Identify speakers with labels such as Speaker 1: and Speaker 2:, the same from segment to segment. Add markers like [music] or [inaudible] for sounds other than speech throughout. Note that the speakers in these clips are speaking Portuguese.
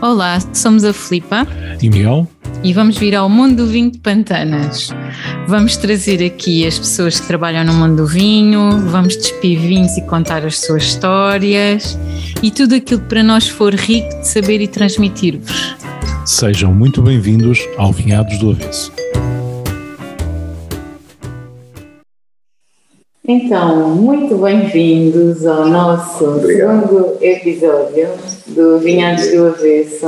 Speaker 1: Olá, somos a Filipa
Speaker 2: e Miguel
Speaker 1: e vamos vir ao mundo do vinho de Pantanas. Vamos trazer aqui as pessoas que trabalham no mundo do vinho, vamos despir vinhos e contar as suas histórias e tudo aquilo que para nós for rico de saber e transmitir-vos.
Speaker 2: Sejam muito bem-vindos ao Vinhados do Avesso.
Speaker 3: Então, muito bem-vindos ao nosso Obrigado. segundo episódio do Vinhados do Avesso.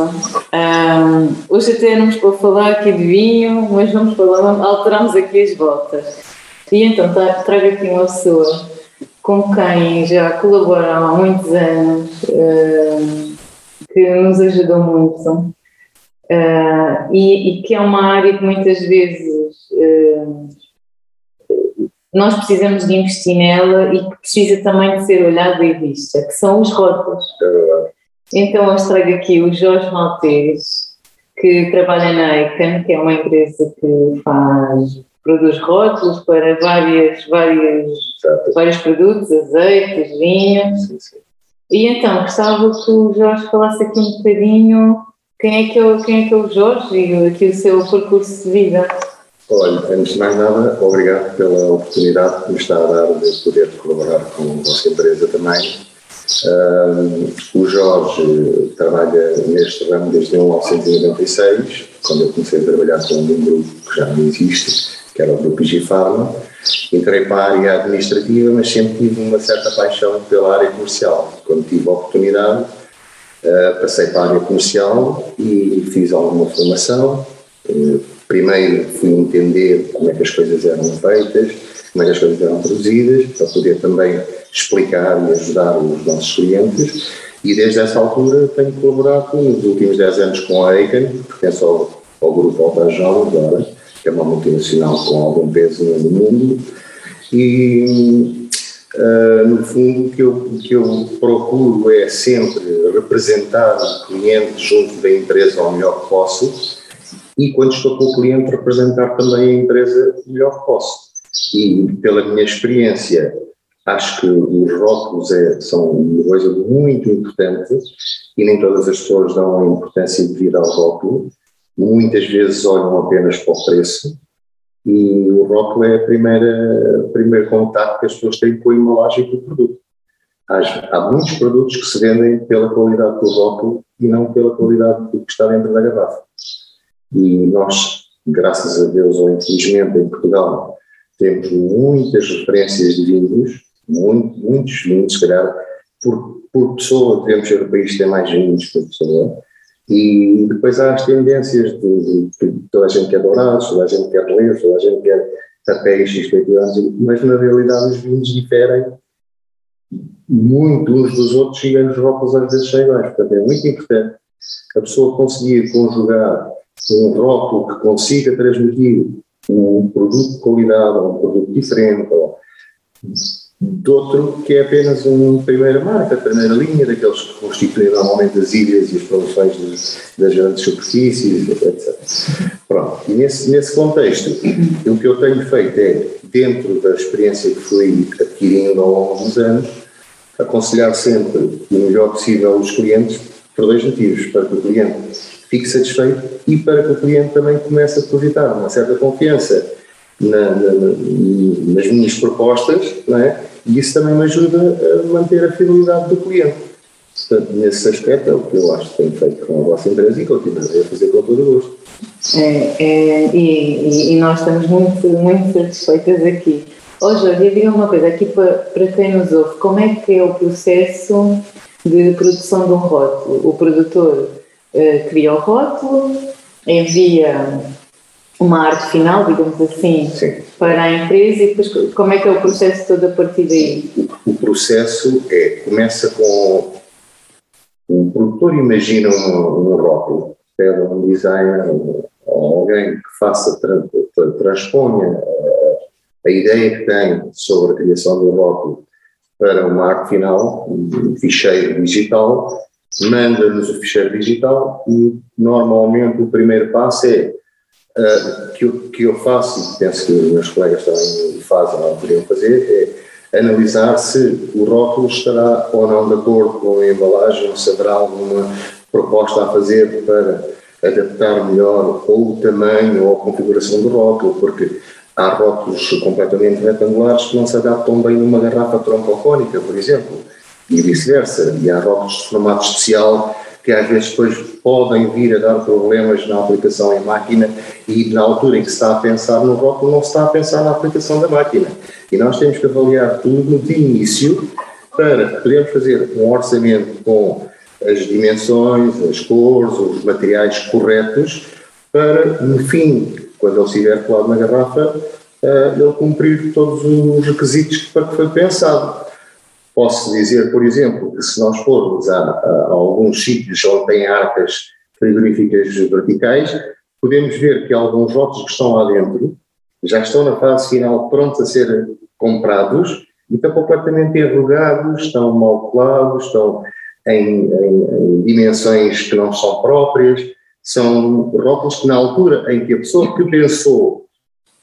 Speaker 3: Um, hoje até não para falar aqui de vinho, mas vamos falar, alteramos aqui as voltas. E então trago aqui uma pessoa com quem já colabora há muitos anos, uh, que nos ajudou muito uh, e, e, que é uma área que muitas vezes uh, nós precisamos de investir nela e que precisa também de ser olhada e vista, que são os rótulos. Então eu trago aqui o Jorge Maltês, que trabalha na Icon, que é uma empresa que faz, produz rótulos para várias, várias, vários produtos, azeites, vinhos. E então gostava que o Jorge falasse aqui um bocadinho quem é que é, quem é, que é o Jorge e aqui o seu percurso de vida.
Speaker 4: Olha, antes de mais nada, obrigado pela oportunidade que me está a dar de poder colaborar com a vossa empresa também. o Jorge trabalha neste ramo desde 1996, quando eu comecei a trabalhar com um grupo que já não existe, que era o Grupo Pharma. Entrei para a área administrativa, mas sempre tive uma certa paixão pela área comercial. Quando tive a oportunidade, uh, passei para a área comercial e fiz alguma formação. Uh, Primeiro fui entender como é que as coisas eram feitas, como é que as coisas eram produzidas, para poder também explicar e ajudar os nossos clientes. E desde essa altura tenho colaborado nos últimos 10 anos com a Aiken, que pertence ao, ao grupo Altajal agora, que é uma multinacional com algum peso no mundo. E uh, no fundo o que eu, que eu procuro é sempre representar o cliente junto da empresa ao melhor que posso e quando estou com o cliente representar também a empresa melhor que posso. E pela minha experiência, acho que os rótulos é, são uma coisa muito importante e nem todas as pessoas dão a importância devida ao rótulo. Muitas vezes olham apenas para o preço e o rótulo é a primeira, primeiro contato que as pessoas têm com a embalagem do produto. Há, há muitos produtos que se vendem pela qualidade do rótulo e não pela qualidade do que está dentro da garrafa. E nós, graças a Deus ou infelizmente, em Portugal, temos muitas referências de vinhos, muito, muitos vinhos, se calhar, por, por pessoa, devemos ser o país que tem mais vinhos por pessoa. E depois há as tendências de, de, de toda a gente quer dourados, toda a gente quer relevos, toda a gente quer papéis x mas na realidade os vinhos diferem muito uns dos outros e os rótulos às vezes são iguais. Portanto, é muito importante a pessoa conseguir conjugar um rótulo que consiga transmitir um produto de qualidade ou um produto diferente ou de outro que é apenas uma primeira marca, primeira linha, daqueles que constituem normalmente as ilhas e as promoções das grandes superfícies, etc. Pronto, e nesse, nesse contexto, o que eu tenho feito é, dentro da experiência que fui adquirindo ao longo dos anos, aconselhar sempre o melhor possível os clientes por dois motivos, para que o cliente fique satisfeito e para que o cliente também comece a depositar uma certa confiança na, na, nas minhas propostas, não é? e isso também me ajuda a manter a fidelidade do cliente. Portanto, nesse aspecto é o que eu acho que tenho feito com a vossa empresa e continuarei a fazer com todo o gosto.
Speaker 3: É, é, e, e, nós estamos muito, muito satisfeitas aqui. Oh, Jorge, diga uma coisa, aqui para, para quem nos ouve, como é que é o processo de produção de um rótulo? O produtor uh, cria o rótulo, envia uma arte final, digamos assim, Sim. para a empresa e depois como é que é o processo todo a partir daí?
Speaker 4: O, o processo é, começa com o produtor imagina um, um rótulo, pede um designer ou alguém que faça, transponha a, a ideia que tem sobre a criação do rótulo para uma arte final, um ficheiro digital, manda-nos o ficheiro digital e normalmente o primeiro passo é uh, que, eu, que eu faço, e penso que os meus colegas também fazem ou poderiam fazer, é analisar se o rótulo estará ou não de acordo com a embalagem, se haverá alguma proposta a fazer para adaptar melhor ou o tamanho ou a configuração do rótulo, porque há rótulos completamente retangulares que não se adaptam bem numa garrafa troncocónica, por exemplo, e vice-versa. E há rótulos de formato especial que às vezes depois podem vir a dar problemas na aplicação em máquina e na altura em que se está a pensar no rótulo não se está a pensar na aplicação da máquina. E nós temos que avaliar tudo de início para podermos fazer um orçamento com as dimensões, as cores, os materiais corretos para, no fim, quando ele estiver colado na garrafa, eh, ele cumprir todos os requisitos para que foi pensado. Posso dizer, por exemplo, que se nós formos a, a, a alguns sítios onde tem arcas frigoríficas verticais, podemos ver que alguns rótulos que estão lá dentro já estão na fase final prontos a ser comprados e estão completamente enrugados, estão mal colados, estão em, em, em, dimensões que não são próprias, são rótulos que na altura em que a pessoa que pensou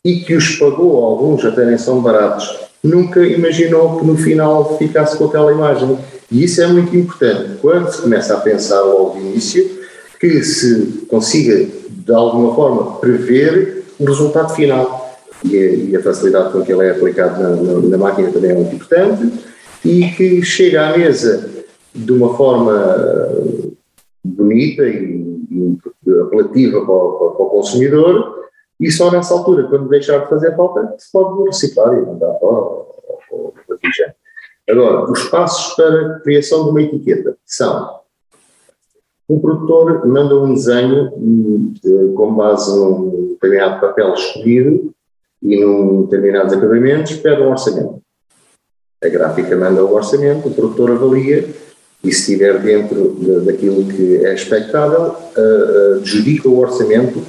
Speaker 4: e que os pagou, alguns até nem são baratos, nunca imaginou que no final ficasse com aquela imagem. E isso é muito importante. Quando se começa a pensar logo de início, que se consiga de alguma forma prever o resultado final. E a, facilidade com que ele é aplicado na, na, na, máquina também é muito importante e que chega à mesa de uma forma bonita e, e apelativa para o, para o consumidor e só nessa altura, quando deixar de fazer falta, se pode reciclar e mandar fora ou, Agora, os passos para a criação de uma etiqueta são um produtor manda um desenho de, com base num determinado papel escolhido e num determinados acabamentos, pede um orçamento. A gráfica manda o orçamento, o produtor avalia e se estiver dentro de, daquilo que é expectável, uh, adjudica o orçamento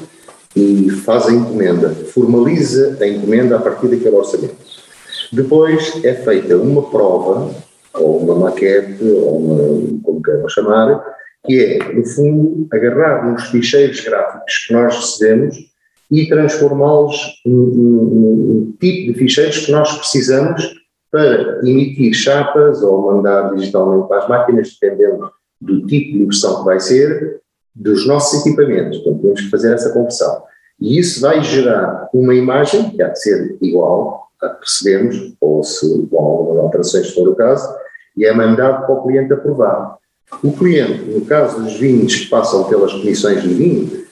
Speaker 4: e faz a encomenda, formaliza a encomenda a partir daquele orçamento. Depois é feita uma prova, ou uma maquete, ou uma, como queiram chamar, que é, no fundo, agarrar nos ficheiros gráficos que nós recebemos e transformá-los num tipo de ficheiros que nós precisamos para emitir chapas ou mandar digitalmente para as máquinas, dependendo do tipo de impressão que vai ser, dos nossos equipamentos. Portanto, temos que fazer essa conversão. E isso vai gerar uma imagem que há de ser igual a que recebemos, ou se com algumas alterações, for o caso, e é mandado para o cliente aprovar. O cliente, no caso dos vinhos que passam pelas comissões de vinho,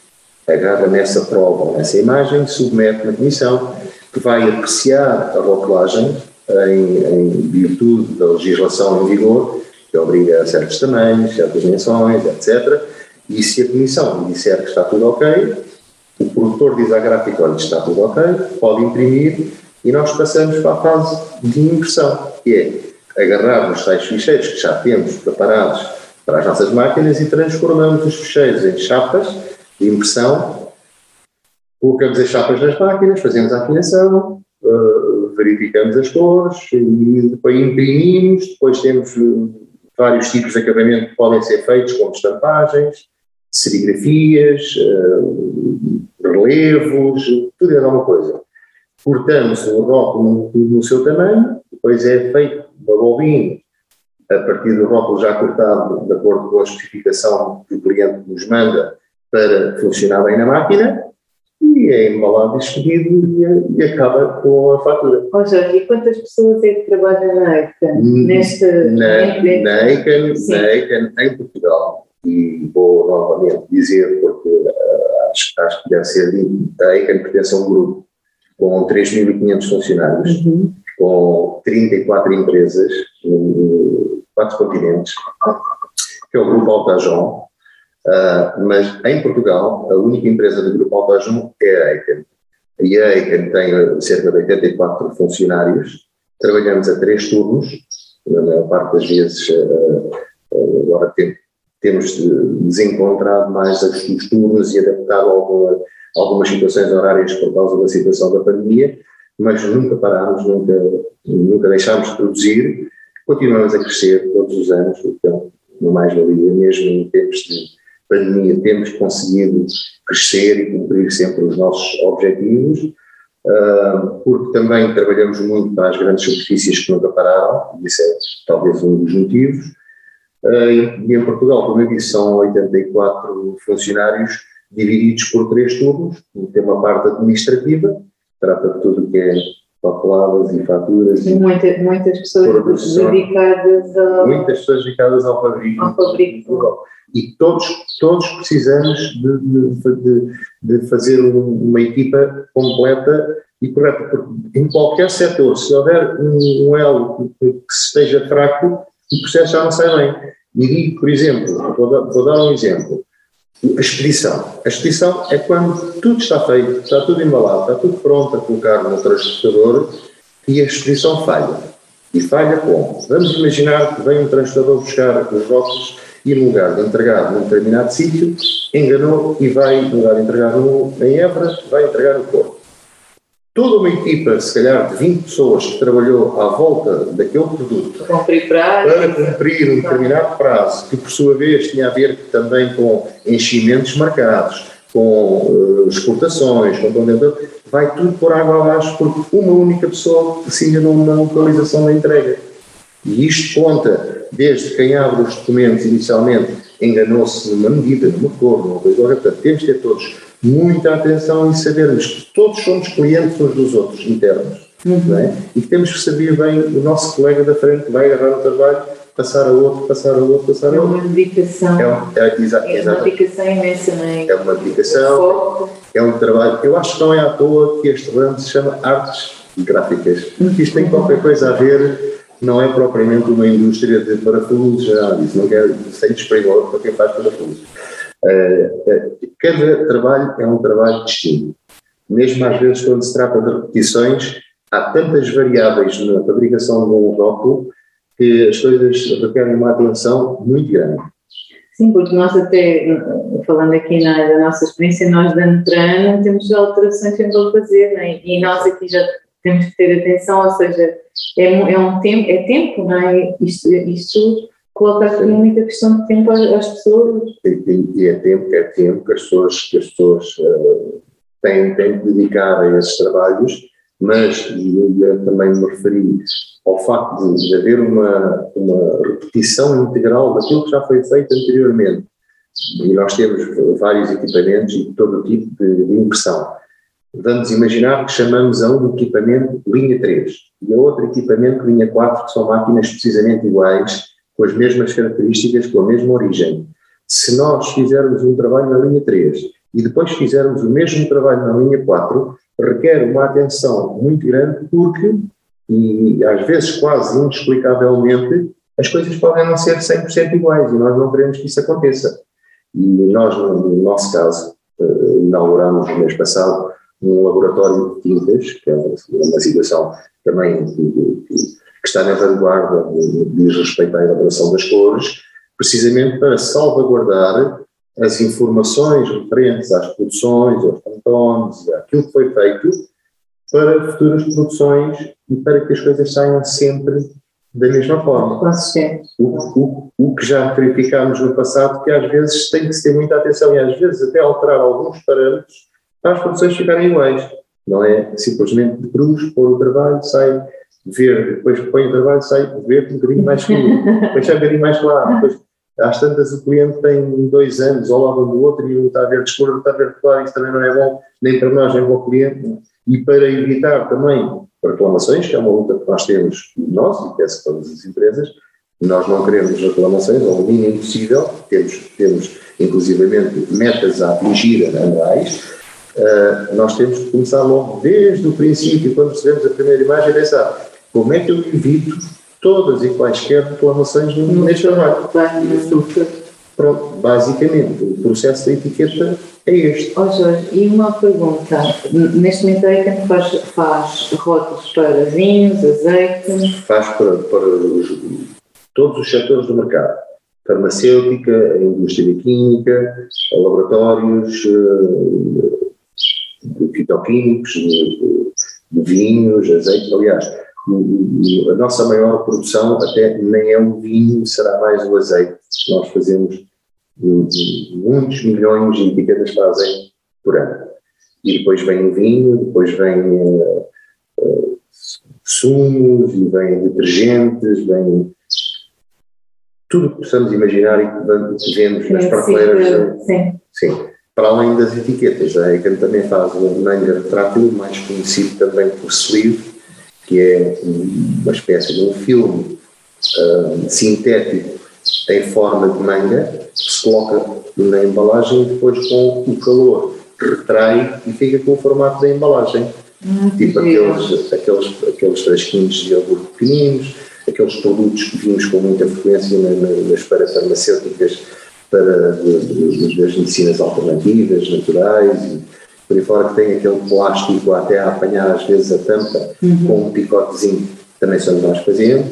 Speaker 4: agarra nessa prova, nessa imagem, submete na comissão, que vai apreciar a rotulagem em, em virtude da legislação em vigor, que obriga a certos tamanhos, certas dimensões, etc. E se a comissão disser que está tudo ok, o produtor diz à gráfica, olha, está tudo ok, pode imprimir e nós passamos para a fase de impressão, que é agarrar os tais ficheiros que já temos preparados para as nossas máquinas e transformamos os ficheiros em chapas de impressão, colocamos as chapas nas máquinas, fazemos a afinação, uh, verificamos as cores e depois imprimimos, depois temos uh, vários tipos de acabamento que podem ser feitos com estampagens, serigrafias, uh, relevos, tudo é alguma coisa. Cortamos o rótulo no, no, seu tamanho, depois é feito uma bobina a partir do rótulo já cortado, de acordo com a especificação que o cliente nos manda para funcionar bem na máquina, e é embalado e expedido e, acaba com a fatura.
Speaker 3: Oh, Jorge, e quantas pessoas é que trabalham na ECAN? Neste,
Speaker 4: na, na, ECAN, na ECAN em Portugal, e vou novamente dizer, porque uh, acho, acho, que deve ser dito, a ECAN pertence a um grupo com 3.500 funcionários, uhum. com 34 empresas, em quatro continentes, que é o Grupo Altajon, uh, mas em Portugal a única empresa do Grupo Altajon é a ECAN. E a ECAN tem cerca de 84 funcionários, trabalhamos a três turnos, na maior parte das vezes uh, agora tem, temos desencontrado mais os turnos e adaptado alguma, algumas situações horárias por causa da situação da pandemia, mas nunca parámos, nunca, nunca deixámos de produzir, continuamos a crescer todos os anos, então, no mais-valia, mesmo em tempos de pandemia, temos conseguido crescer e cumprir sempre os nossos objetivos, uh, porque também trabalhamos muito para as grandes superfícies que nunca pararam, isso é talvez um dos motivos, e em Portugal, como eu disse, são 84 funcionários divididos por três turnos, tem uma parte administrativa, trata de tudo o que é papeladas e faturas.
Speaker 3: E muita, muitas pessoas dedicadas ao...
Speaker 4: Muitas pessoas dedicadas ao fabrico.
Speaker 3: Ao fabrico.
Speaker 4: E todos, todos precisamos de, de, de fazer uma equipa completa e correta, porque em qualquer setor, se houver um, um elo que, que esteja fraco, o processo já não sai bem. E digo, por exemplo, vou dar, vou dar um exemplo, a expedição. A expedição é quando tudo está feito, está tudo embalado, está tudo pronto a colocar no transportador e a expedição falha. E falha como? Vamos imaginar que vem um transportador buscar os rótulos e no lugar de entregar num determinado sítio, enganou e vai, no lugar de entregar no, em Évora, vai entregar no Porto toda uma equipa, se calhar de 20 pessoas, que trabalhou à volta daquele produto
Speaker 3: para cumprir,
Speaker 4: para cumprir um determinado prazo, que por sua vez tinha a ver também com enchimentos marcados, com uh, exportações, com vai tudo por água abaixo porque uma única pessoa enganou na localização da entrega. E isto conta desde quem abre os documentos inicialmente enganou-se numa medida, numa cor, numa coisa portanto temos de ter todos muita atenção em sabermos que todos somos clientes uns dos outros, internos, uhum. é? e que temos que saber bem o nosso colega da frente que vai agarrar o trabalho, passar a outro, passar a outro, passar a outro.
Speaker 3: É uma dedicação. É, um, é, exa é uma dedicação imensa, não é?
Speaker 4: É uma dedicação, é um trabalho. Eu acho que não é à toa que este ramo se chama artes gráficas, porque isto tem qualquer coisa a ver não é propriamente uma indústria de parafusos, já disse, não quero, sem despregor para quem faz parafusos. Eh, eh, cada trabalho é um trabalho distinto. Mesmo às vezes, quando se trata de repetições, há tantas variáveis na fabricação de um rótulo que as coisas requerem uma atenção muito grande.
Speaker 3: Sim, porque nós até, falando aqui na, da nossa experiência, nós da Netrano temos alterações sempre a fazer, né? e nós aqui já temos que ter atenção, ou seja, é, é um tempo, é tempo, não é? Isto, isto coloca muita questão de tempo às pessoas.
Speaker 4: E, e, é tempo, é tempo que as pessoas, que as pessoas uh, têm, têm que dedicar a esses trabalhos, mas eu também me referi ao facto de, de haver uma, uma repetição integral daquilo que já foi feito anteriormente. E nós temos vários equipamentos e todo tipo de, de impressão. Vamos imaginar que chamamos a um equipamento linha 3 e a outro equipamento linha 4, que são máquinas precisamente iguais, com as mesmas características, com a mesma origem. Se nós fizermos um trabalho na linha 3 e depois fizermos o mesmo trabalho na linha 4, requer uma atenção muito grande porque, e às vezes quase inexplicavelmente, as coisas podem não ser 100% iguais e nós não queremos que isso aconteça. E nós, no nosso caso, eh, inauguramos no mês passado um laboratório de tintas, que é uma situação também que, que está na vanguarda diz respeito à elaboração das cores, precisamente para salvaguardar as informações referentes às produções, aos pantones, àquilo que foi feito, para futuras produções e para que as coisas saiam sempre da mesma forma.
Speaker 3: Consistente.
Speaker 4: O, o, o que já verificámos no passado, que às vezes tem que se ter muita atenção e às vezes até alterar alguns parâmetros para as produções ficarem iguais. Não é simplesmente de cruz, pôr o trabalho, sai verde, depois põe o trabalho, sai verde um bocadinho mais escuro, depois um bocadinho mais claro, depois às tantas o cliente tem dois anos ao lado do outro e um está a verde escuro, está a verde claro, isso também não é bom, nem para nós, nem para o cliente, e para evitar também reclamações, que é uma luta que nós temos, nós, e peço todas as empresas, nós não queremos reclamações ao mínimo possível, temos, temos inclusivamente metas a atingir anuais, uh, nós temos que começar logo desde o princípio, quando recebemos a primeira imagem, pensar como é que eu evito todas e quaisquer reclamações neste trabalho? Pronto, basicamente, o processo da etiqueta é este.
Speaker 3: Ó oh Jorge, e uma pergunta. Neste momento a ECAN faz, faz rótulos para vinhos, azeite?
Speaker 4: Faz para, para os, todos os setores do mercado. Farmacêutica, indústria química, laboratórios eh, de fitoquímicos, de, de vinhos, azeite. Aliás, a nossa maior produção até nem é o vinho, será mais o azeite. Nós fazemos muitos milhões de etiquetas para azeite por ano. E depois vem o vinho, depois vem uh, uh, sumos, e vem detergentes, vem tudo que possamos imaginar e que vemos nas prateleiras. Sim. sim. Para além das etiquetas, a ECAM também faz o manga retrátil, mais conhecido também por sleeve, que é uma espécie de um filme uh, sintético em forma de manga, que se coloca na embalagem e depois com o calor retrai e fica com o formato da embalagem. Hum, tipo aqueles, aqueles, aqueles frasquinhos de iogurte pequeninos, aqueles produtos que vimos com muita frequência nas parafarmacêuticas para das medicinas alternativas, naturais e por aí fora que tem aquele plástico até a apanhar às vezes a tampa uhum. com um picotezinho, também somos nós fazemos,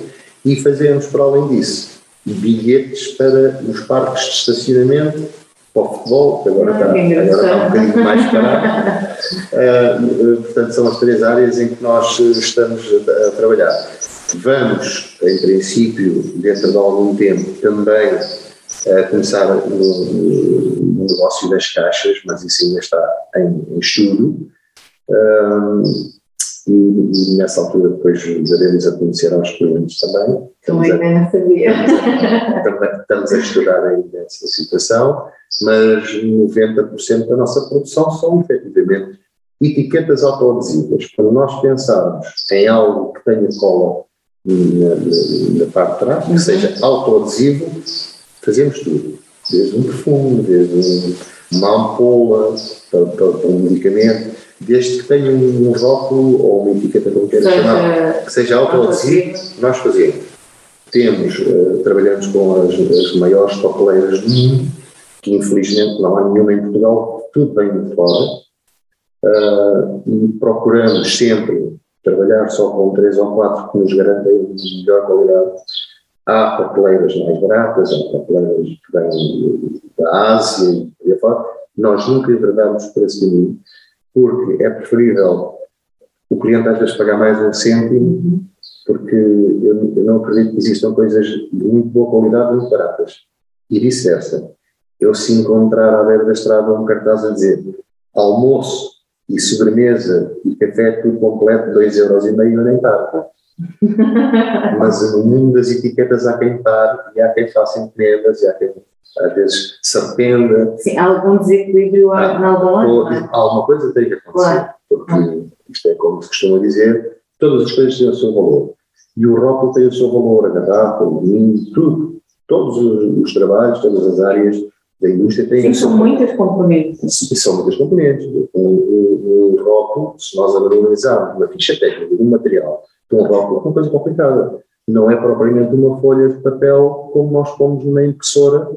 Speaker 4: e fazemos para além disso bilhetes para os parques de estacionamento para o futebol, que agora, está, agora está um bocadinho mais [laughs] parado. Uh, portanto, são as três áreas em que nós estamos a, a trabalhar. Vamos, em princípio, dentro de algum tempo, também a começar no, no, negócio das caixas, mas isso ainda está em, em estudo. Um, e, e, nessa altura depois daremos a conhecer aos clientes também.
Speaker 3: Também não sabia.
Speaker 4: Estamos, estamos a estudar ainda essa situação, mas 90% da nossa produção são efetivamente etiquetas autoadesivas. Quando nós pensarmos em algo que tenha cola na, na, na parte de trás, que uhum. seja autoadesivo, fazemos tudo. Desde um perfume, desde uma ampola para, para, para um medicamento, desde que tenha um, um rótulo ou uma etiqueta, como queiram chamar, que seja autoadesivo, nós fazemos. Temos, uh, trabalhamos com as, as maiores papeleiras do mundo, que infelizmente não há nenhuma em Portugal, tudo vem de fora, uh, procuramos sempre trabalhar só com três ou quatro que nos garantem melhor qualidade Há papeleiras mais baratas, há papeleiras que vêm da Ásia e afora. Nós nunca enverdamos por esse caminho, porque é preferível o cliente às vezes pagar mais um cêntimo, porque eu, eu não acredito que existam coisas de muito boa qualidade muito baratas. E vice-versa. Eu se encontrar à beira da estrada um cartaz a dizer almoço e sobremesa e café tudo completo, 2,5€ euros e meio, eu nem tarde. [laughs] Mas no mundo das etiquetas há quem pare e há quem faça encomendas e há quem às vezes se arrependa.
Speaker 3: Sim, há algum desequilíbrio em algum lado.
Speaker 4: É? Alguma coisa tem que acontecer, claro. porque isto é como se costuma dizer, todas as coisas têm o seu valor. E o rótulo tem o seu valor, a garrafa, o vinho, tudo. Todos os, os trabalhos, todas as áreas da indústria têm
Speaker 3: Sim, são muitas componentes.
Speaker 4: São muitas componentes. O, o, o rótulo, se nós analisarmos uma ficha técnica de um material um rótulo é uma coisa complicada. Não é propriamente uma folha de papel como nós pomos na impressora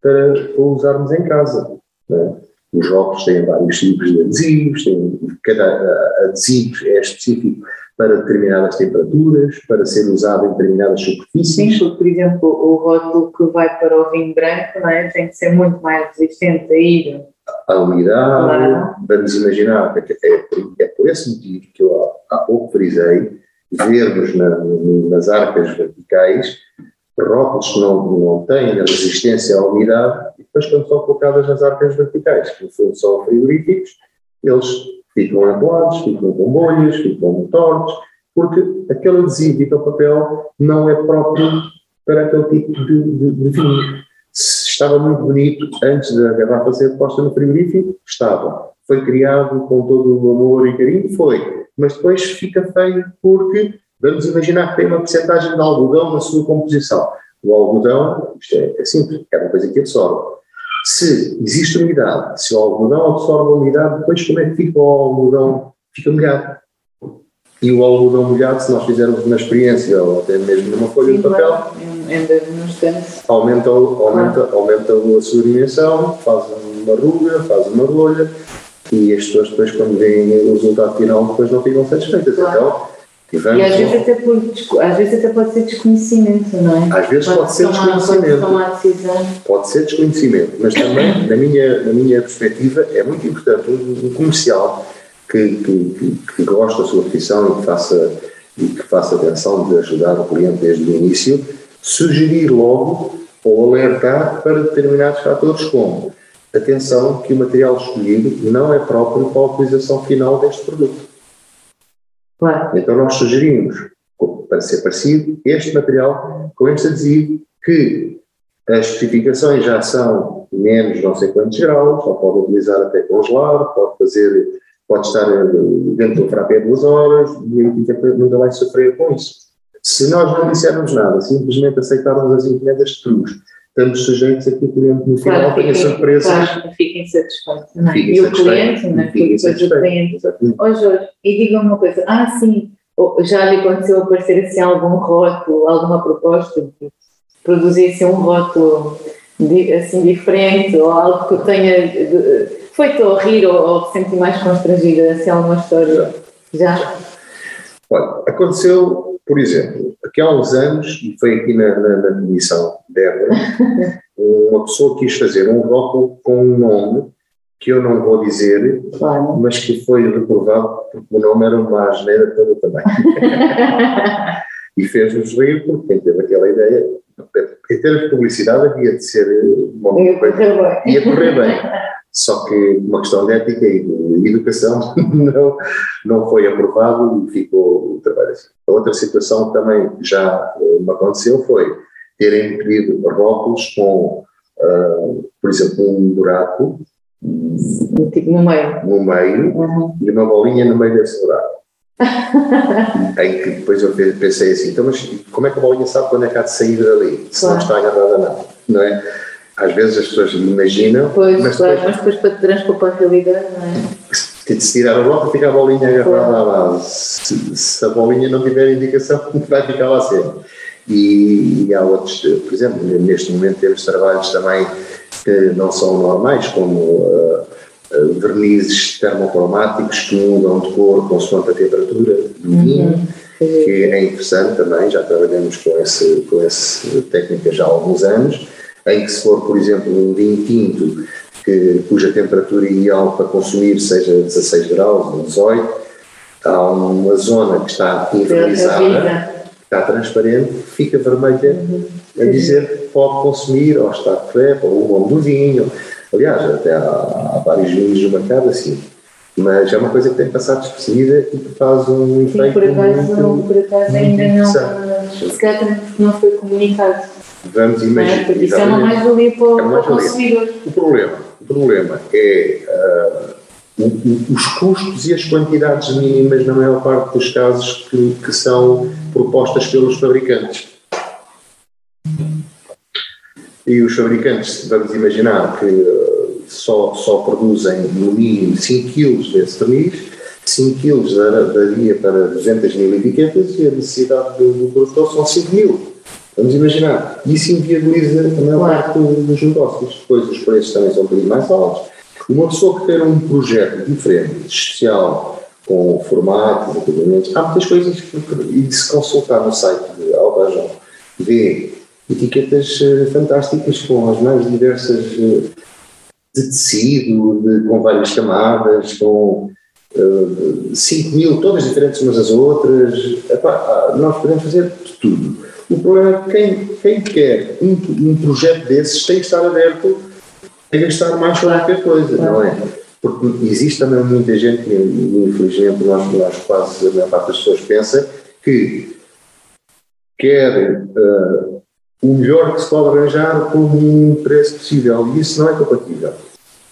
Speaker 4: para, para usarmos em casa. Né? Os rótulos têm vários tipos de adesivos, têm, cada adesivo é específico para determinadas temperaturas, para ser usado em determinadas superfícies.
Speaker 3: Sim, porque, por exemplo, o rótulo que vai para o vinho branco não é? tem que ser muito mais resistente a ir.
Speaker 4: A umidade, claro. vamos imaginar, é, é, por esse motivo que eu há pouco frisei vermos na, nas arcas verticais rótulos que não, não têm resistência à umidade e depois quando são colocadas nas arcas verticais, que são frigoríficos, eles ficam ampulados, ficam com bolhas, ficam tortos, porque aquele adesivo e aquele papel não é próprio para aquele tipo de, de, de vinho. Estava muito bonito antes da garrafa ser posta no frigorífico, estava. Foi criado com todo o amor e carinho, foi mas depois fica feio porque vamos imaginar que tem uma porcentagem de algodão na sua composição. O algodão, isto é, é simples, é uma coisa que absorve. Se existe umidade, se o algodão absorve a umidade, depois como é que fica o algodão? Fica molhado. E o algodão molhado, se nós fizermos uma experiência, ou até mesmo numa folha de papel, aumenta, aumenta, aumenta a sua dimensão, faz uma ruga, faz uma rolha, e as pessoas depois quando veem o resultado final depois não ficam satisfeitas. Claro.
Speaker 3: Então, e às vezes, até por, às vezes até pode ser desconhecimento, não é?
Speaker 4: Às vezes pode, pode ser desconhecimento. Pode ser desconhecimento, mas também, na minha, na minha perspectiva, é muito importante um, um comercial que, que, que, gosta da sua profissão e que faça, e que faça atenção de ajudar o cliente desde o início, sugerir logo ou alertar para determinados fatores como atenção que o material escolhido não é próprio para a utilização final deste produto. Claro. Então nós sugerimos, para ser parecido, este material com este adesivo que As especificações já são menos não sei quantos graus, só pode utilizar até congelar, pode fazer, pode estar dentro do frappé duas horas e nunca vai sofrer com isso. Se nós não dissermos nada, simplesmente aceitarmos as encomendas de cruz, estamos sujeitos a que o cliente no final claro, tenha surpresas.
Speaker 3: Claro, fiquem satisfeitos. Não é? E o cliente, não é? O cliente. Ó Jorge, e diga uma coisa, ah sim, já lhe aconteceu aparecer assim algum rótulo, alguma proposta que produzisse um rótulo assim diferente ou algo que tenha feito a rir ou, ou sentir mais constrangida, assim alguma história? Já? já?
Speaker 4: Olha, aconteceu, por exemplo, aqui há uns anos, e foi aqui na, na, na comissão Débora, [laughs] uma pessoa quis fazer um rótulo com um nome que eu não vou dizer, claro. mas que foi reprovado porque o nome era uma asneira toda também. [laughs] e fez-nos rir porque quem teve aquela ideia, em termos de publicidade havia de ser uma
Speaker 3: ia correr
Speaker 4: bem. Ia correr bem. [laughs] Só que uma questão de ética e de educação [laughs] não, não foi aprovado e ficou o trabalho assim. A outra situação que também já eh, me aconteceu foi terem pedido rótulos com, uh, por exemplo, um buraco
Speaker 3: Tipo no meio.
Speaker 4: No meio uhum. e uma bolinha no meio desse buraco. [laughs] em que depois eu pensei assim, então mas como é que a bolinha sabe quando é que há de sair dali, se claro. não está agarrada nada, não é? Às vezes as pessoas imaginam,
Speaker 3: pois, mas, claro, depois, mas depois para transpor para a realidade, não é?
Speaker 4: Se, se tirar a volta, fica a bolinha agarrada à base. Se, se, a bolinha não tiver indicação, [laughs] vai ficar lá sempre. E, e há outros, por exemplo, neste momento temos trabalhos também que não são normais, como uh, vernizes termocromáticos que mudam de cor consoante a temperatura do uhum. vinho, que é interessante também, já trabalhamos com, esse, com essa técnica já há alguns anos, em que se for, por exemplo, um vinho tinto, que, cuja temperatura ideal para consumir seja 16 graus ou 18, há uma zona que está envernizada, está transparente, fica vermelha, uhum. a dizer pode consumir, ou está de ou o nome do vinho. Aliás, até há, há, vários vinhos no mercado assim. Mas é uma coisa que tem passado despercebida e que faz um efeito
Speaker 3: por acaso, muito, por acaso ainda não, se calhar não foi comunicado.
Speaker 4: Vamos imaginar.
Speaker 3: É, isso é uma mais-valia para, é para o consumidor.
Speaker 4: O problema, o problema é uh, os custos e as quantidades mínimas, na maior parte dos casos, que, que são propostas pelos fabricantes e os fabricantes, vamos imaginar que eh, só, só produzem no mínimo 5 kg desse verniz, 5 kg daria para 200 mil etiquetas e a necessidade do, do produtor são 5 mil. Vamos imaginar. Isso inviabiliza a maior parte dos negócios. Depois os preços também são um bocadinho mais altos. Uma pessoa que tem um projeto diferente, especial, com formatos, equipamentos, há muitas coisas que, e se consultar no site de Albajão, vê etiquetas uh, fantásticas com as mais diversas uh, de tecido, de, com várias camadas, com uh, eh, 5 mil, todas diferentes umas das outras. Epá, nós podemos fazer de tudo. O problema é que quem, quem quer um, um projeto desses tem que estar aberto a gastar mais qualquer coisa, não é? Porque existe também muita gente, infelizmente nós, nós quase a maior parte das pessoas pensa que quer uh, o melhor que se pode arranjar por um preço possível. E isso não é compatível.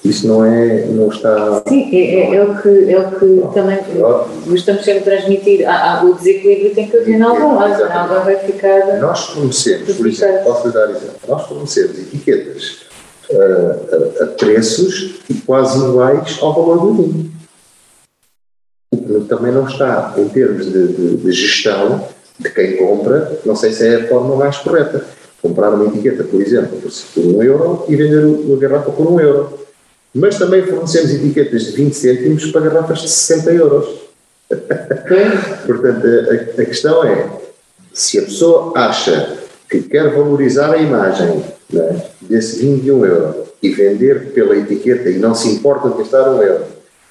Speaker 4: Isso não é, não está...
Speaker 3: Sim, é, é, é o que, é o que não, também gostamos sempre de transmitir. Há, há, o desequilíbrio tem que haver em algum lado, alguém vai ficar...
Speaker 4: Nós fornecemos, por exemplo, posso dar exemplo, nós fornecemos etiquetas a, a, a preços quase iguais ao valor do vinho. O que também não está, em termos de, de, de gestão, de quem compra, não sei se é a forma mais correta comprar uma etiqueta, por exemplo, por um euro e vender a garrafa por um euro. Mas também fornecemos etiquetas de 20 cêntimos para garrafas de 60 euros. [laughs] Portanto, a, a, questão é, se a pessoa acha que quer valorizar a imagem né, desse vinho de um euro e vender pela etiqueta e não se importa de gastar um euro,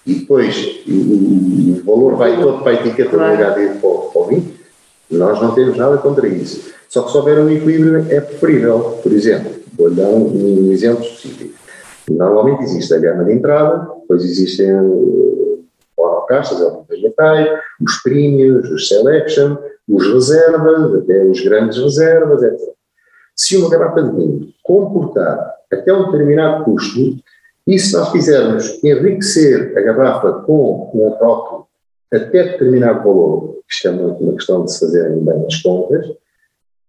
Speaker 4: e depois o, o, valor vai todo para a etiqueta no lugar de ir para, para o vinho, nós não temos nada contra isso. Só que se houver um equilíbrio é preferível. Por exemplo, vou dar um, um exemplo específico. Normalmente existe a gama de entrada, depois existem uh, caixas, os metais, os premiums, os selection, os reservas, até os grandes reservas, etc. se uma garrafa de vinho comportar até um determinado custo, e se nós quisermos enriquecer a garrafa com um rótulo até determinado valor, isto é uma questão de se fazerem bem as contas,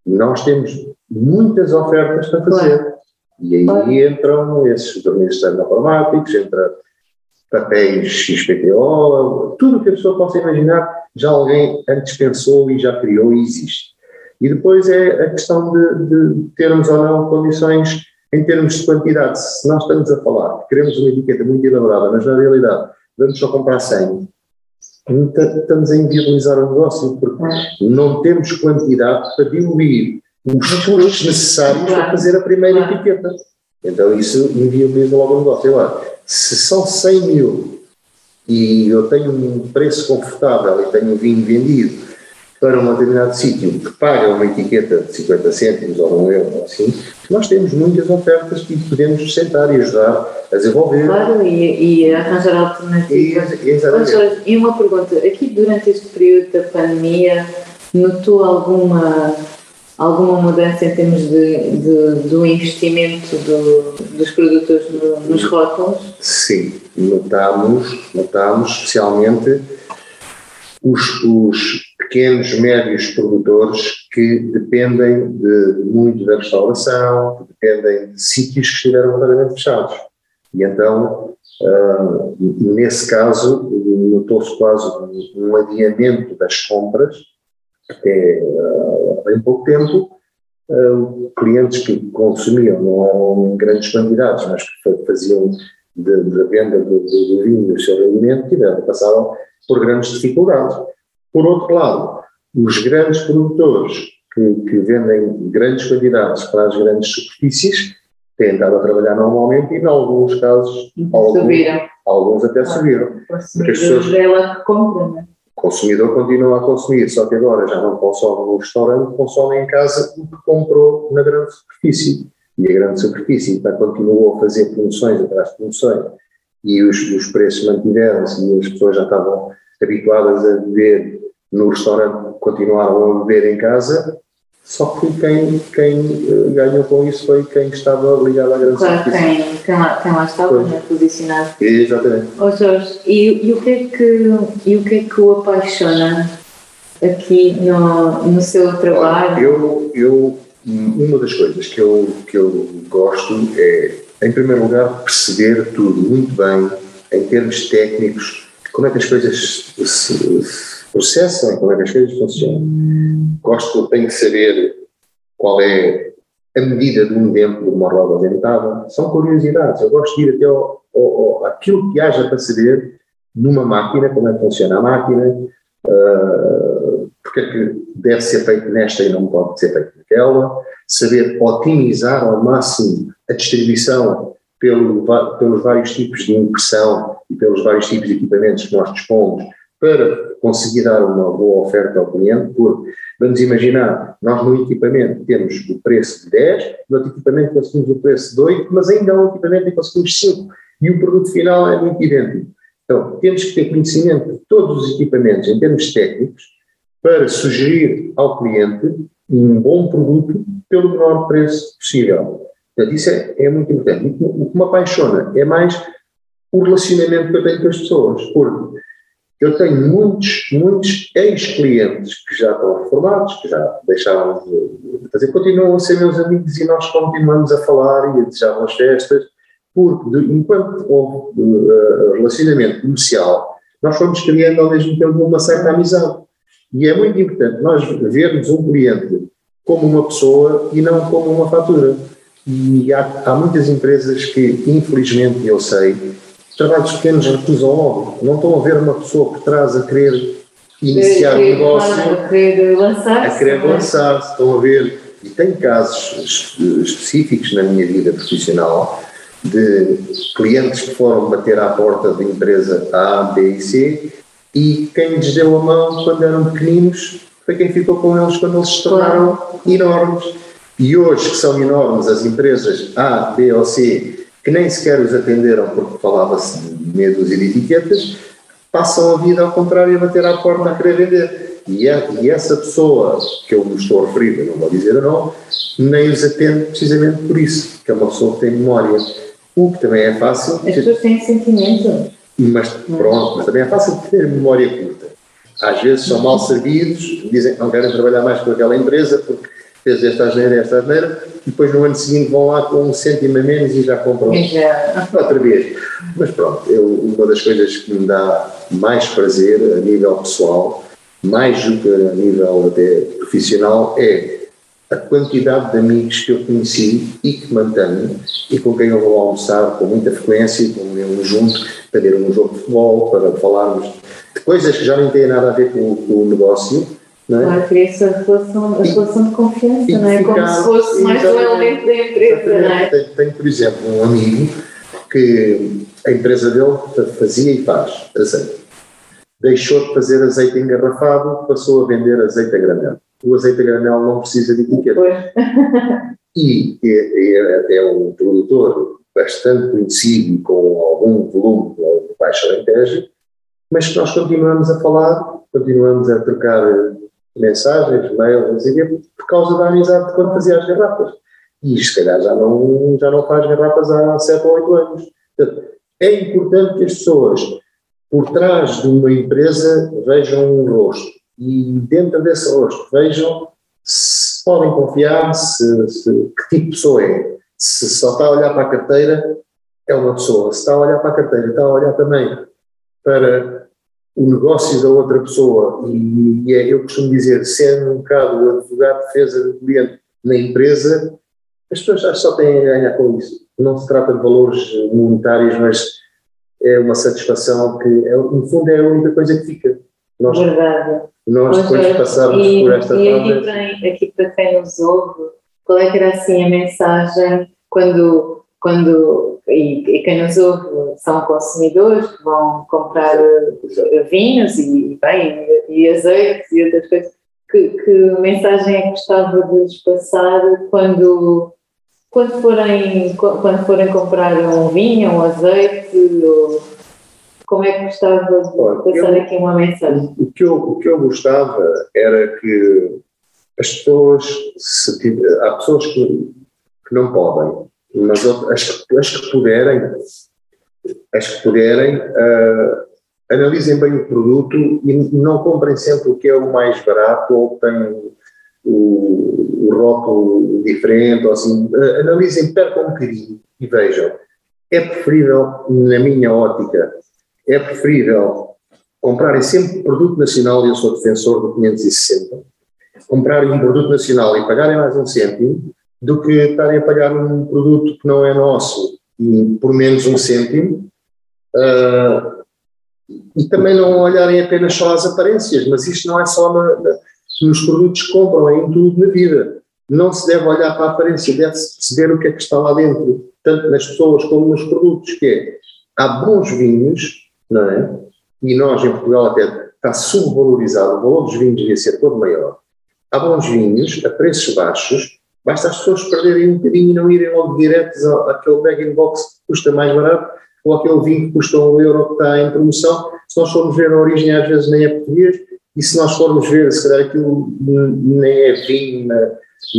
Speaker 4: nós temos muitas ofertas para fazer. Claro. E aí claro. entram esses verniz informáticos, entra papéis XPTO, tudo o que a pessoa possa imaginar, já alguém antes pensou e já criou e existe. E depois é a questão de, de termos ou não condições em termos de quantidade. Se nós estamos a falar que queremos uma etiqueta muito elaborada, mas na realidade vamos só comprar 100, estamos a inviabilizar o negócio, porque não temos quantidade para diluir os custos necessários para fazer a primeira etiqueta. Então isso inviabiliza logo o negócio. lá, se são 100 mil e eu tenho um preço confortável e tenho vinho vendido para um determinado sítio que paga uma etiqueta de 50 cêntimos ou um euro, assim, nós temos muitas ofertas que podemos sentar e ajudar a desenvolver.
Speaker 3: Claro, e, e arranjar alternativas. E, exatamente. e uma pergunta, aqui durante este período da pandemia, notou alguma alguma mudança em termos de, de do investimento do, dos produtores no, nos rótulos?
Speaker 4: Sim, notamos, notamos especialmente os, os pequenos, médios produtores que dependem de, muito da restauração, que dependem de sítios que estiveram completamente fechados. E então, uh, nesse caso, notou-se quase um, adiamento das compras, até uh, há bem pouco tempo, uh, clientes que consumiam, não em grandes quantidades, mas que faziam da venda do, do vinho o seu alimento, tiveram, passaram por grandes dificuldades. Por outro lado, os grandes produtores que, que vendem grandes quantidades para as grandes superfícies têm estado a trabalhar normalmente e, em alguns casos, alguns, alguns até ah, subiram.
Speaker 3: Porque as pessoas, é que compram, né?
Speaker 4: O consumidor continua a consumir, só que agora já não consome no restaurante, consome em casa o que comprou na grande superfície. E a grande superfície então, continuou a fazer promoções atrás de promoções e os, os preços mantiveram-se e as pessoas já estavam habituadas a beber no restaurante, continuaram a beber em casa, só que quem, quem eh, ganhou com isso foi quem estava ligado à grande
Speaker 3: Claro, quem, quem, lá, quem lá estava, né, posicionado.
Speaker 4: Exatamente.
Speaker 3: Oh Jorge, e, e, o que é que, e o que é que o apaixona aqui no, no seu trabalho?
Speaker 4: Eu, eu, uma das coisas que eu, que eu gosto é, em primeiro lugar, perceber tudo muito bem, em termos técnicos, como é que as coisas se, processam, como é que as coisas funcionam. Gosto, tenho que saber qual é a medida de um dentro de uma roda dentada. São curiosidades. Eu gosto de ir até ao, ao, ao, aquilo que haja para saber numa máquina, como é que funciona a máquina, uh, porque é que deve ser feito nesta e não pode ser feito naquela, saber otimizar ao máximo a distribuição pelo, pelos vários tipos de impressão e pelos vários tipos de equipamentos que nós dispomos para conseguir dar uma boa oferta ao cliente, porque vamos imaginar, nós no equipamento temos o preço de 10, no outro equipamento conseguimos o preço de 8, mas ainda há um equipamento em que conseguimos 5 e o produto final é muito idêntico. Então, temos que ter conhecimento de todos os equipamentos em termos técnicos para sugerir ao cliente um bom produto pelo menor preço possível. Portanto, isso é, é muito importante. O que me apaixona é mais o relacionamento que eu tenho com as pessoas, porque eu tenho muitos, muitos ex-clientes que já estão reformados, que já deixaram de fazer, continuam a ser meus amigos e nós continuamos a falar e a desejar as festas, porque de, enquanto houve uh, relacionamento comercial, nós fomos criando ao mesmo tempo uma certa amizade. E é muito importante nós vermos um cliente como uma pessoa e não como uma fatura. E há, há muitas empresas que, infelizmente, eu sei, trabalhos pequenos recusam logo. Não estão a ver uma pessoa por trás a querer iniciar um negócio.
Speaker 3: A querer lançar-se.
Speaker 4: A querer lançar-se. Estão a ver. E tenho casos específicos na minha vida profissional de clientes que foram bater à porta de empresa A, B e C e quem lhes deu a mão quando eram pequeninos foi quem ficou com eles quando eles se tornaram enormes. E hoje que são enormes as empresas A, B ou C que nem sequer os atenderam porque falava-se de meia dúzia de etiquetas, passam a vida ao contrário a bater à porta a querer vender. E, é, e essa pessoa que eu me estou a referir, não vou dizer o nome, nem os atende precisamente por isso, que é uma pessoa que tem memória. O que também é fácil.
Speaker 3: As pessoas têm sentimento.
Speaker 4: Mas pronto, mas também é fácil ter memória curta. Às vezes são mal servidos, dizem que não querem trabalhar mais com aquela empresa porque fez esta asneira esta asneira, e depois no ano seguinte vão lá com um cêntimo a menos e já compram
Speaker 3: Já.
Speaker 4: outra vez. Mas pronto, eu, uma das coisas que me dá mais prazer a nível pessoal, mais do que a nível até profissional, é a quantidade de amigos que eu conheci e que mantenho e com quem eu vou almoçar com muita frequência, com eu junto, para ver um jogo de futebol, para falarmos de coisas que já nem têm nada a ver com, com o negócio, não é?
Speaker 3: Claro, cria-se a relação, a relação de confiança, não é? Como se fosse mais um elemento da empresa, não é?
Speaker 4: Tenho, tenho, por exemplo, um amigo que a empresa dele fazia e faz azeite. Deixou de fazer azeite engarrafado, passou a vender azeite a granel. O azeite a granel não precisa de etiqueta. E é, é, é um produtor bastante conhecido, com algum volume Baixo Alentejo, mas que nós continuamos a falar, continuamos a trocar mensagens, mails, por causa da amizade de quando fazia as garrafas. E se calhar já não, já não faz garrafas há 7 ou 8 anos. Portanto, é importante que as pessoas, por trás de uma empresa, vejam um rosto. E dentro desse rosto vejam se podem confiar, se, se- que tipo de pessoa é. Se só está a olhar para a carteira, é uma pessoa. Se está a olhar para a carteira, está a olhar também para o negócio da outra pessoa. E, e é, eu costumo dizer, sendo um bocado o advogado de defesa do cliente na empresa, as pessoas já só têm a ganhar com isso. Não se trata de valores monetários, mas é uma satisfação que, é, no fundo, é a única coisa que fica. Nós,
Speaker 3: verdade.
Speaker 4: nós
Speaker 3: Pois
Speaker 4: depois
Speaker 3: é.
Speaker 4: passarmos
Speaker 3: e,
Speaker 4: por esta
Speaker 3: e aqui, tem, aqui para quem nos ouve, qual é que era assim a mensagem quando, quando e, e quem nos ouve são consumidores que vão comprar eh, vinhos e, bem, e azeites e outras coisas, que, que mensagem é que gostava de lhes passar quando, quando, forem, quando forem comprar um vinho, um azeite, ou, como é que gostava de passar
Speaker 4: eu-
Speaker 3: aqui uma mensagem?
Speaker 4: O que, eu, o que eu gostava era que as pessoas, se há pessoas que, que não podem, mas as, que- as que puderem, as que puderem, ah, analisem bem o produto e não comprem sempre o que é o mais barato ou que tem o, o rótulo diferente, ou assim, Ah, analisem, percam um bocadinho e vejam. É preferível, na minha ótica, é preferível comprarem sempre produto nacional, e eu sou defensor do 560, comprarem um produto nacional e pagarem mais um cêntimo, do que estarem a pagar um produto que não é nosso por menos um cêntimo, ah, e também não olharem apenas só as aparências, mas isto não é só na- na- nos produtos que compram, é em tudo na vida. Não se deve olhar para a aparência, deve-se perceber o que é que está lá dentro, tanto nas pessoas como nos produtos, que é, há bons vinhos, não é? E nós em Portugal até está subvalorizado, o valor dos vinhos devia ser todo maior. Há bons vinhos, a preços baixos, basta as pessoas perderem um bocadinho e não irem logo diretos ao- àquele bag-in-box que custa mais barato, ou aquele vinho que custa um euro que está em promoção. Se nós formos ver a origem, às vezes nem é português, e se nós formos ver, se calhar aquilo nem é vinho na,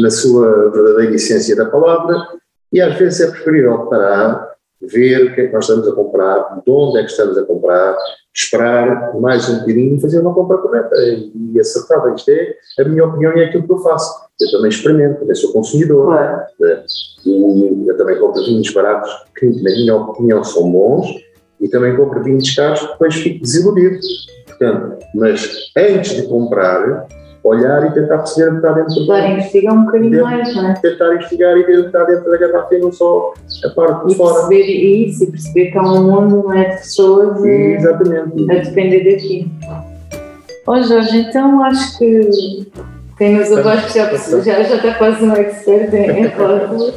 Speaker 4: na sua verdadeira essência da palavra, e às vezes é preferível parar, ver o que é que nós estamos a comprar, de onde é que estamos a comprar, esperar mais um bocadinho e fazer uma compra correta e acertada. Isto é a minha opinião e é aquilo que eu faço. Eu também experimento, também sou consumidor. Né? E eu também compro vinhos baratos que, na minha opinião, são bons e também compro vinhos caros que depois fico desiludido. Portanto, mas antes de comprar, olhar e tentar perceber o que está dentro do
Speaker 3: Claro, investigar um bocadinho
Speaker 4: Dentro-
Speaker 3: mais, não é?
Speaker 4: tentar investigar e ver o que está dentro da garrafa e não só a parte de
Speaker 3: E
Speaker 4: fora.
Speaker 3: perceber isso, e perceber que há um mundo não é, de pessoas eh,
Speaker 4: Exatamente.
Speaker 3: a depender daqui. Ó Jorge, então acho que acho que já, já, já está quase um expert em, em rótulos.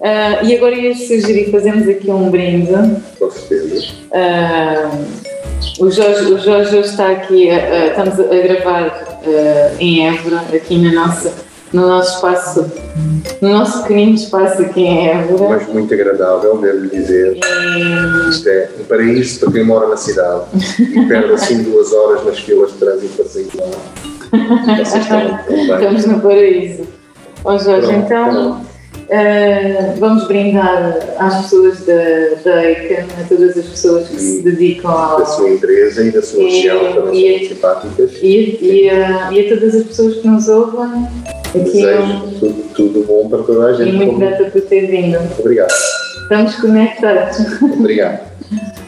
Speaker 3: Ah, e agora ia sugerir fazermos aqui um brinde.
Speaker 4: Com certeza.
Speaker 3: Ah, o, Jorge, o Jorge hoje está aqui, ah, estamos a gravar ah, em Évora, aqui na nossa, no nosso espaço, no nosso pequenino espaço aqui em Évora.
Speaker 4: Mas muito agradável, devo dizer.
Speaker 3: E,
Speaker 4: Isto é um paraíso para quem mora na cidade e perde assim duas horas nas filas de trânsito para sair lá. [laughs]
Speaker 3: Estamos no paraíso. Ó Jorge, então uh, vamos brindar às pessoas da, da ECA, a todas as pessoas que se dedicam
Speaker 4: à. Da sua empresa e da sua região, que também e, são simpáticas.
Speaker 3: E, e, a, e a todas as pessoas que nos ouvem.
Speaker 4: Aqui Desejo tudo, tudo bom para toda a gente.
Speaker 3: E muito grata por ter vindo.
Speaker 4: Obrigado.
Speaker 3: Estamos conectados.
Speaker 4: Obrigado. [laughs]